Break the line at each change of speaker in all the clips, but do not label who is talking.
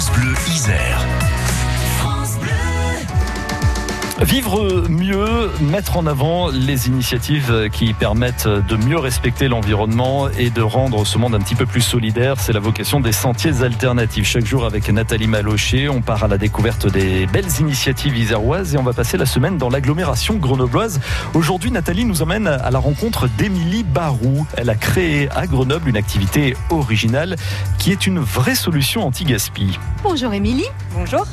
France Bleu Isère.
Vivre mieux, mettre en avant les initiatives qui permettent de mieux respecter l'environnement et de rendre ce monde un petit peu plus solidaire, c'est la vocation des sentiers alternatifs. Chaque jour avec Nathalie Malocher, on part à la découverte des belles initiatives iséroises et on va passer la semaine dans l'agglomération grenobloise. Aujourd'hui, Nathalie nous emmène à la rencontre d'Émilie Barou. Elle a créé à Grenoble une activité originale qui est une vraie solution anti-gaspi.
Bonjour Émilie.
Bonjour.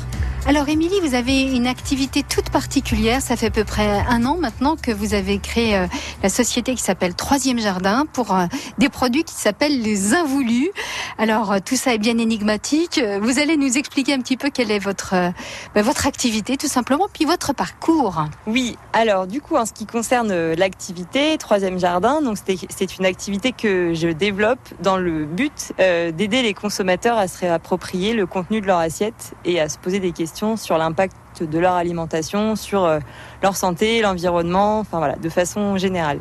Alors Émilie, vous avez une activité toute particulière. Ça fait à peu près un an maintenant que vous avez créé euh, la société qui s'appelle Troisième Jardin pour euh, des produits qui s'appellent les involus. Alors euh, tout ça est bien énigmatique. Vous allez nous expliquer un petit peu quelle est votre bah, votre activité tout simplement, puis votre parcours.
Oui. Alors du coup, en ce qui concerne l'activité Troisième Jardin, c'est une activité que je développe dans le but d'aider les consommateurs à se réapproprier le contenu de leur assiette et à se poser des questions sur l'impact de leur alimentation, sur euh, leur santé, l'environnement, enfin de façon générale.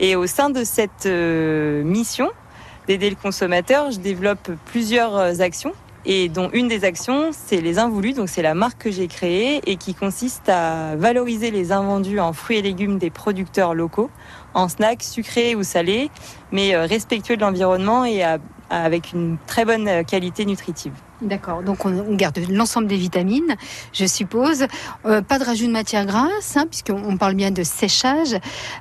Et au sein de cette euh, mission d'aider le consommateur, je développe plusieurs euh, actions et dont une des actions, c'est les involus. Donc c'est la marque que j'ai créée et qui consiste à valoriser les invendus en fruits et légumes des producteurs locaux, en snacks sucrés ou salés, mais respectueux de l'environnement et avec une très bonne qualité nutritive.
D'accord, donc on, garde l'ensemble des vitamines, je suppose. Euh, pas de rajout de matière grasse, hein, puisqu'on parle bien de séchage.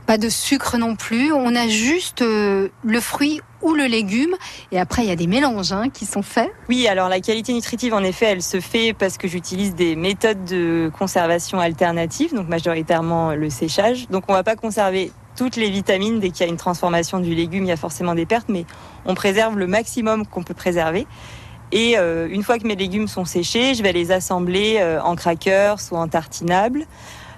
Pas de sucre non plus. On a juste euh, le fruit ou le légume. Et après, il y a des mélanges hein, qui sont faits.
Oui, alors la qualité nutritive, en effet, elle se fait parce que j'utilise des méthodes de conservation alternatives, donc majoritairement le séchage. Donc on va pas conserver toutes les vitamines. Dès qu'il y a une transformation du légume, il y a forcément des pertes, mais on préserve le maximum qu'on peut préserver. Et euh, une fois que mes légumes sont séchés, je vais les assembler euh, en crackers ou en tartinables,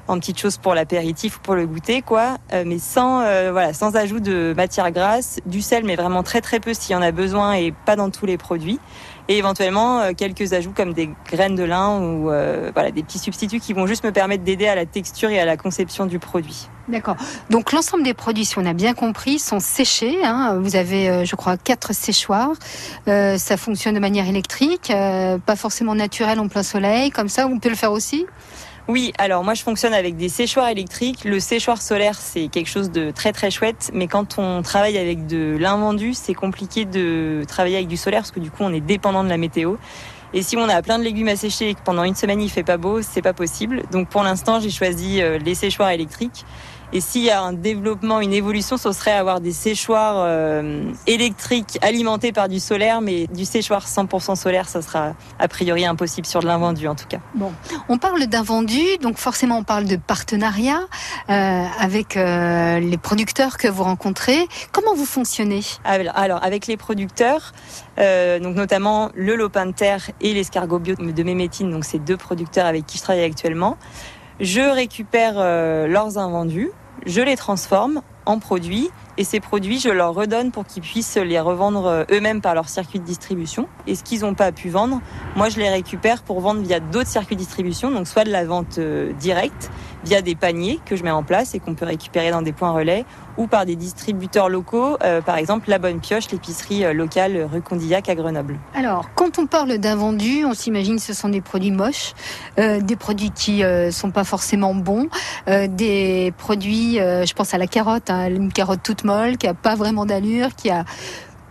en petites choses pour l'apéritif ou pour le goûter, quoi. Euh, mais sans, voilà, sans ajout de matière grasse, du sel, mais vraiment très très peu s'il y en a besoin et pas dans tous les produits et éventuellement euh, quelques ajouts comme des graines de lin ou euh, voilà des petits substituts qui vont juste me permettre d'aider à la texture et à la conception du produit.
D'accord. Donc l'ensemble des produits, si on a bien compris, sont séchés. Hein. Vous avez, euh, je crois, quatre séchoirs. ça fonctionne de manière électrique, pas forcément naturelle en plein soleil, comme ça. On peut le faire aussi?
Oui, alors moi je fonctionne avec des séchoirs électriques. Le séchoir solaire, c'est quelque chose de très très chouette, mais quand on travaille avec de l'invendu, c'est compliqué de travailler avec du solaire parce que du coup on est dépendant de la météo. Et si on a plein de légumes à sécher et que pendant une semaine il fait pas beau, c'est pas possible. Donc pour l'instant, j'ai choisi euh, les séchoirs électriques. Et s'il y a un développement, une évolution, ce serait avoir des séchoirs euh, électriques alimentés par du solaire, mais du séchoir 100% solaire, ça sera a priori impossible sur de l'invendu en tout cas.
Bon, on parle d'invendu, donc forcément on parle de partenariat euh, avec euh, les producteurs que vous rencontrez. Comment vous fonctionnez?
Alors avec les producteurs, donc notamment le lopin de terre et l'escargot bio de Mémétine, donc ces deux producteurs avec qui je travaille actuellement. Je récupère leurs invendus, je les transforme en produits et ces produits, je leur redonne pour qu'ils puissent les revendre euh, eux-mêmes par leur circuit de distribution. Et ce qu'ils n'ont pas pu vendre, moi je les récupère pour vendre via d'autres circuits de distribution, donc soit de la vente euh, directe, via des paniers que je mets en place et qu'on peut récupérer dans des points relais, ou par des distributeurs locaux, euh, par exemple La Bonne Pioche, l'épicerie locale rue Condillac à Grenoble.
Alors, quand on parle d'invendus, on s'imagine que ce sont des produits moches, des produits qui ne sont pas forcément bons, des produits, je pense à la carotte, hein, une carotte toute qui a pas vraiment d'allure, qui a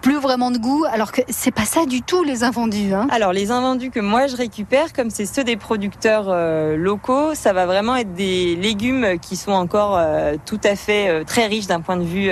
plus vraiment de goût, alors que c'est pas ça du tout les invendus. Hein.
Alors les invendus que moi je récupère, comme c'est ceux des producteurs euh, locaux, ça va vraiment être des légumes qui sont encore euh, tout à fait euh, très riches d'un point de vue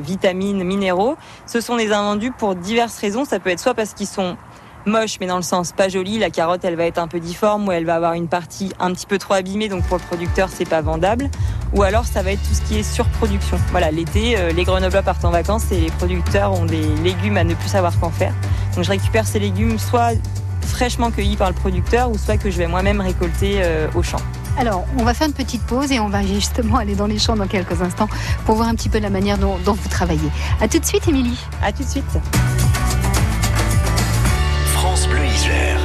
vitamines, minéraux. Ce sont des invendus pour diverses raisons. Ça peut être soit parce qu'ils sont moche, mais dans le sens pas joli. La carotte, elle va être un peu difforme ou elle va avoir une partie un petit peu trop abîmée, donc pour le producteur, c'est pas vendable. Ou alors, ça va être tout ce qui est surproduction. Voilà, l'été, euh, les Grenoblois partent en vacances et les producteurs ont des légumes à ne plus savoir qu'en faire. Donc, je récupère ces légumes soit fraîchement cueillis par le producteur ou soit que je vais moi-même récolter euh, au champ.
Alors, on va faire une petite pause et on va justement aller dans les champs dans quelques instants pour voir un petit peu la manière dont, dont vous travaillez. À tout de suite, Émilie.
À tout de suite.
rire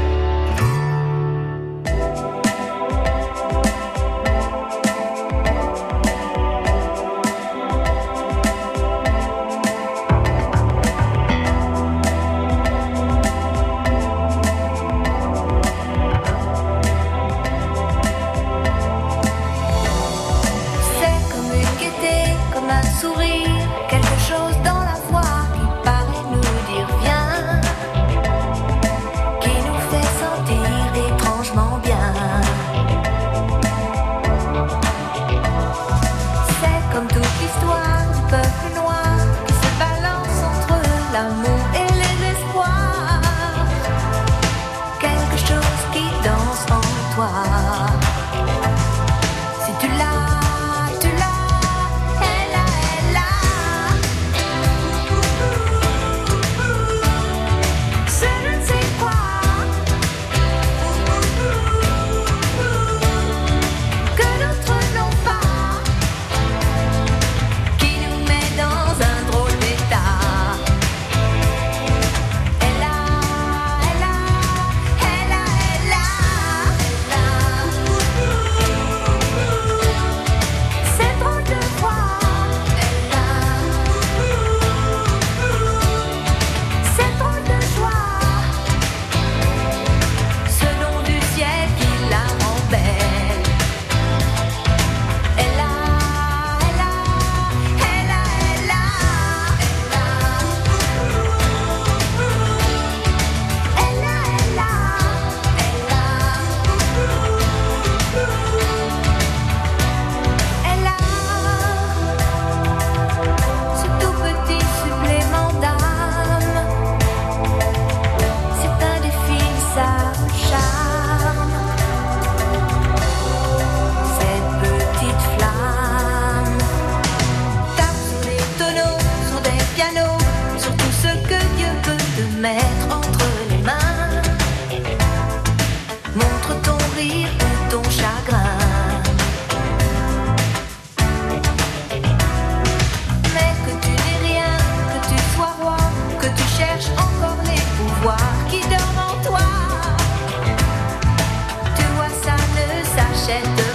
ton chagrin. Mais que tu n'es rien, que tu sois roi, que tu cherches encore les pouvoirs qui dorment en toi. Tu vois, ça ne s'achète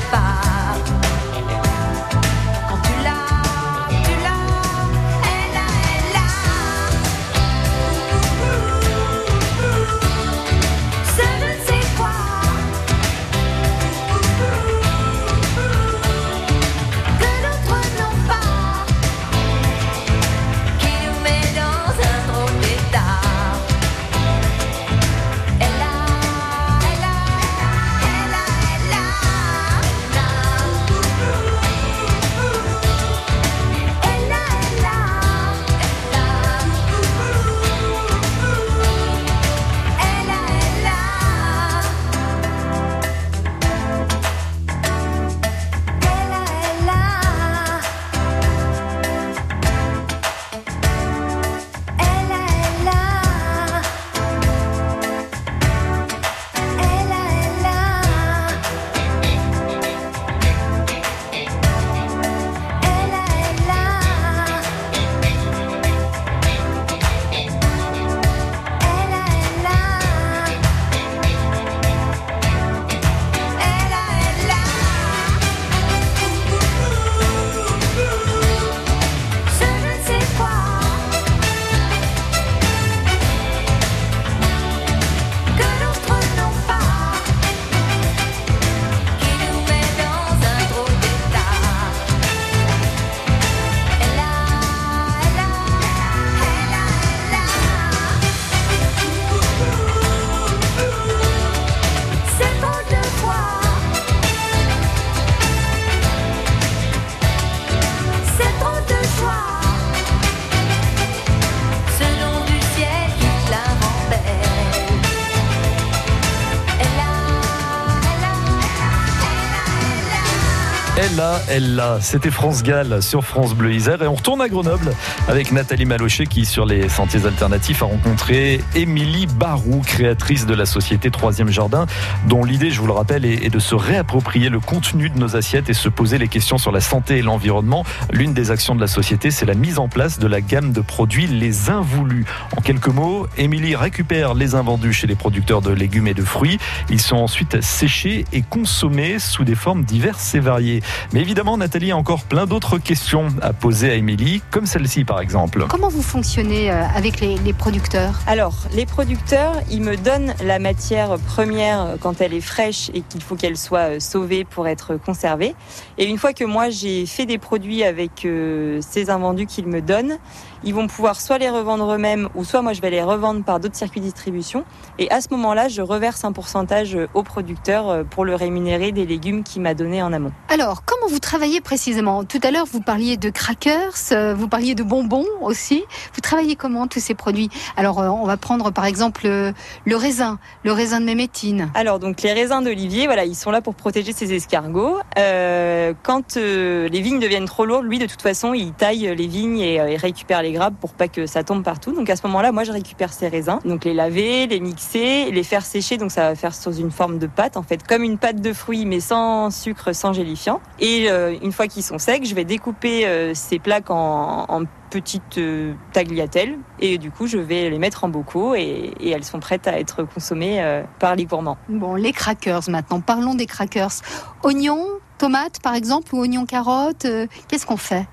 elle a, elle l'a.
C'était France Gall sur France Bleu Isère. Et on retourne à Grenoble avec Nathalie Malochet qui, sur les sentiers alternatifs, a rencontré Émilie Barou, créatrice de la société Troisième Jardin, dont l'idée, je vous le rappelle, est de se réapproprier le contenu de nos assiettes et se poser les questions sur la santé et l'environnement. L'une des actions de la société, c'est la mise en place de la gamme de produits Les Invoulus. En quelques mots, Émilie récupère les invendus chez les producteurs de légumes et de fruits. Ils sont ensuite séchés et consommés sous des formes diverses et variées. Mais évidemment, Nathalie a encore plein d'autres questions à poser à Émilie, comme celle-ci par exemple.
Comment vous fonctionnez euh, avec les, les producteurs?
Alors, les producteurs, ils me donnent la matière première quand elle est fraîche et qu'il faut qu'elle soit euh, sauvée pour être conservée. Et une fois que moi j'ai fait des produits avec euh, ces invendus qu'ils me donnent, ils vont pouvoir soit les revendre eux-mêmes ou soit moi je vais les revendre par d'autres circuits de distribution. Et à ce moment-là, je reverse un pourcentage euh, au producteur euh, pour le rémunérer des légumes qu'il m'a donnés en amont.
Alors, comment vous travaillez précisément? Tout à l'heure, vous parliez de crackers, euh, vous parliez de bonbons aussi. Vous travaillez comment tous ces produits? Alors, on va prendre par exemple le, raisin, le raisin de mémétine.
Alors donc les raisins d'olivier, voilà, ils sont là pour protéger ces escargots. Euh, quand euh, les vignes deviennent trop lourdes, lui de toute façon, il taille les vignes et, il récupère les pour pas que ça tombe partout. Donc à ce moment-là, moi je récupère ces raisins, donc les laver, les mixer, les faire sécher. Donc ça va faire sous une forme de pâte, en fait, comme une pâte de fruits, mais sans sucre, sans gélifiant. Et euh, une fois qu'ils sont secs, je vais découper euh, ces plaques en, petites euh, tagliatelles et du coup je vais les mettre en bocaux et, et elles sont prêtes à être consommées par les gourmands.
Bon, les crackers maintenant. Parlons des crackers. Oignons, tomates par exemple, ou oignons carottes. Qu'est-ce qu'on fait?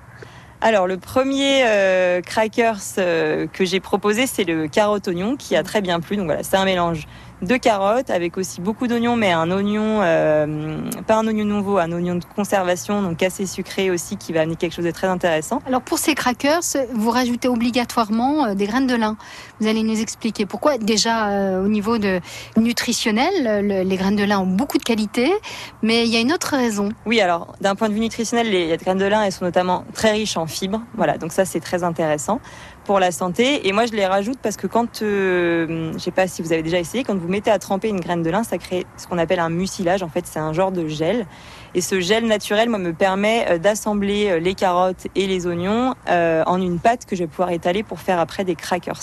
Alors le premier euh, crackers euh, que j'ai proposé c'est le carotte oignon qui a très bien plu. Donc voilà, c'est un mélange de carottes avec aussi beaucoup d'oignons mais un oignon euh, pas un oignon nouveau, un oignon de conservation donc assez sucré aussi qui va amener quelque chose de très intéressant.
Alors pour ces crackers, vous rajoutez obligatoirement euh, des graines de lin. Vous allez nous expliquer pourquoi. Déjà euh, au niveau de nutritionnel, le- les graines de lin ont beaucoup de qualité, mais il y a une autre raison.
Oui, alors d'un point de vue nutritionnel, les graines de lin elles sont notamment très riches en fibres. Voilà, donc ça c'est très intéressant pour la santé. Et moi je les rajoute parce que quand, euh, je sais pas si vous avez déjà essayé, quand vous mettez à tremper une graine de lin, ça crée ce qu'on appelle un mucilage. En fait, c'est un genre de gel. Et ce gel naturel, moi, me permet euh, d'assembler euh, les carottes et les oignons euh, en une pâte que je vais pouvoir étaler pour faire après des crackers.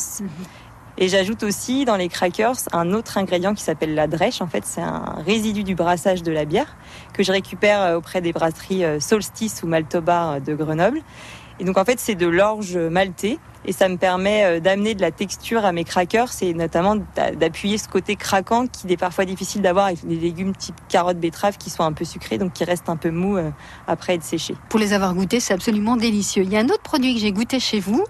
Et j'ajoute aussi dans les crackers un autre ingrédient qui s'appelle la drèche. En fait, c'est un résidu du brassage de la bière que je récupère auprès des brasseries Solstice ou Maltobar de Grenoble. Et donc en fait, c'est de l'orge maltée et ça me permet euh, d'amener de la texture à mes crackers et notamment d'appuyer ce côté craquant qui est parfois difficile d'avoir avec les légumes type carottes, betteraves qui sont un peu sucrés donc qui restent un peu mous euh, après être séchés.
Pour les avoir goûtés, c'est absolument délicieux. Il y a un autre produit que j'ai goûté chez vous,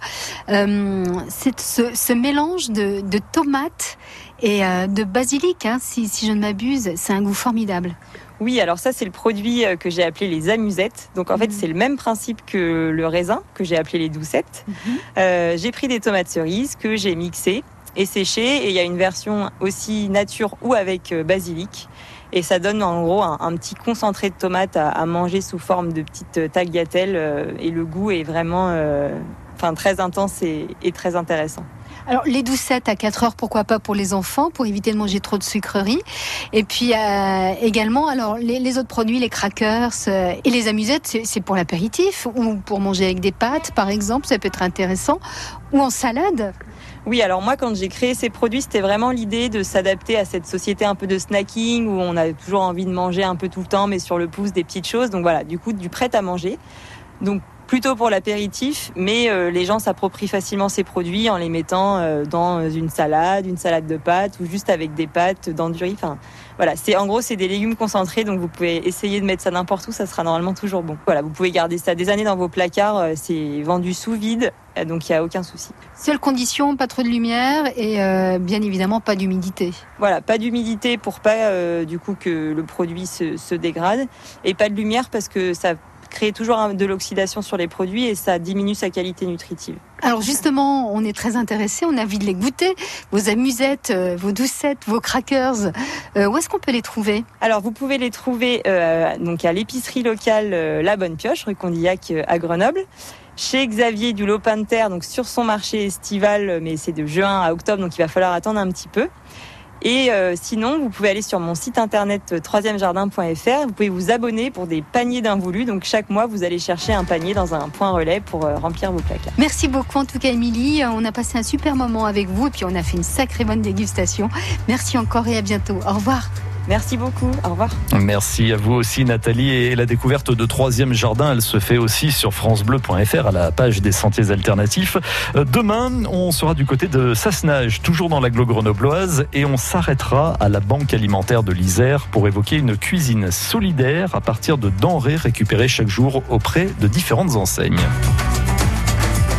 euh, c'est ce, mélange de, tomates et de basilic, hein, si je ne m'abuse, c'est un goût formidable.
Oui, alors ça c'est le produit euh, que j'ai appelé les amusettes. Donc en fait mhm. c'est le même principe que le raisin que j'ai appelé les doucettes. Mhm. Euh, j'ai pris des tomates cerises que j'ai mixées et séchées et il y a une version aussi nature ou avec euh, basilic. Et ça donne en gros un, petit concentré de tomates à, manger sous forme de petites tagliatelles et le goût est vraiment enfin, très intense et très intéressant.
Alors les doucettes à 4 heures, pourquoi pas pour les enfants, pour éviter de manger trop de sucreries. Et puis euh, également, alors les, autres produits, les crackers euh, et les amusettes, c'est pour l'apéritif ou pour manger avec des pâtes, par exemple, ça peut être intéressant, ou en salade.
Oui, alors moi, quand j'ai créé ces produits, c'était vraiment l'idée de s'adapter à cette société un peu de snacking où on a toujours envie de manger un peu tout le temps, mais sur le pouce des petites choses. Donc voilà, du coup, du prêt à manger. Donc plutôt pour l'apéritif, mais euh, les gens s'approprient facilement ces produits en les mettant euh, dans une salade, une salade de pâtes ou juste avec des pâtes dans du riz. Enfin, voilà, c'est en gros c'est des légumes concentrés, donc vous pouvez essayer de mettre ça n'importe où, ça sera normalement toujours bon. Voilà, vous pouvez garder ça des années dans vos placards, euh, c'est vendu sous vide, donc il n'y a aucun souci.
Seule condition, pas trop de lumière et bien évidemment pas d'humidité.
Voilà, pas d'humidité pour pas du coup que le produit se, se dégrade et pas de lumière parce que ça créer toujours de l'oxydation sur les produits et ça diminue sa qualité nutritive.
Alors justement, on est très intéressé, on a envie de les goûter. Vos amusettes, euh, vos doucettes, vos crackers, euh, où est-ce qu'on peut les trouver?
Alors vous pouvez les trouver euh, donc à l'épicerie locale La Bonne Pioche, rue Condillac à Grenoble chez Xavier du Lopin de Terre, donc sur son marché estival, mais c'est de juin à octobre, donc il va falloir attendre un petit peu. Et euh, sinon, vous pouvez aller sur mon site internet 3 euh, Vous pouvez vous abonner pour des paniers d'involus. Donc chaque mois, vous allez chercher un panier dans un point relais pour euh, remplir vos placards.
Merci beaucoup en tout cas, Émilie. On a passé un super moment avec vous et puis on a fait une sacrée bonne dégustation. Merci encore et à bientôt. Au revoir.
Merci beaucoup. Au revoir.
Merci à vous aussi, Nathalie. Et la découverte de Troisième Jardin, elle se fait aussi sur FranceBleu.fr à la page des sentiers alternatifs. Euh, demain, on sera du côté de Sassenage, toujours dans l'agglo grenobloise, et on s'arrêtera à la Banque alimentaire de l'Isère pour évoquer une cuisine solidaire à partir de denrées récupérées chaque jour auprès de différentes enseignes.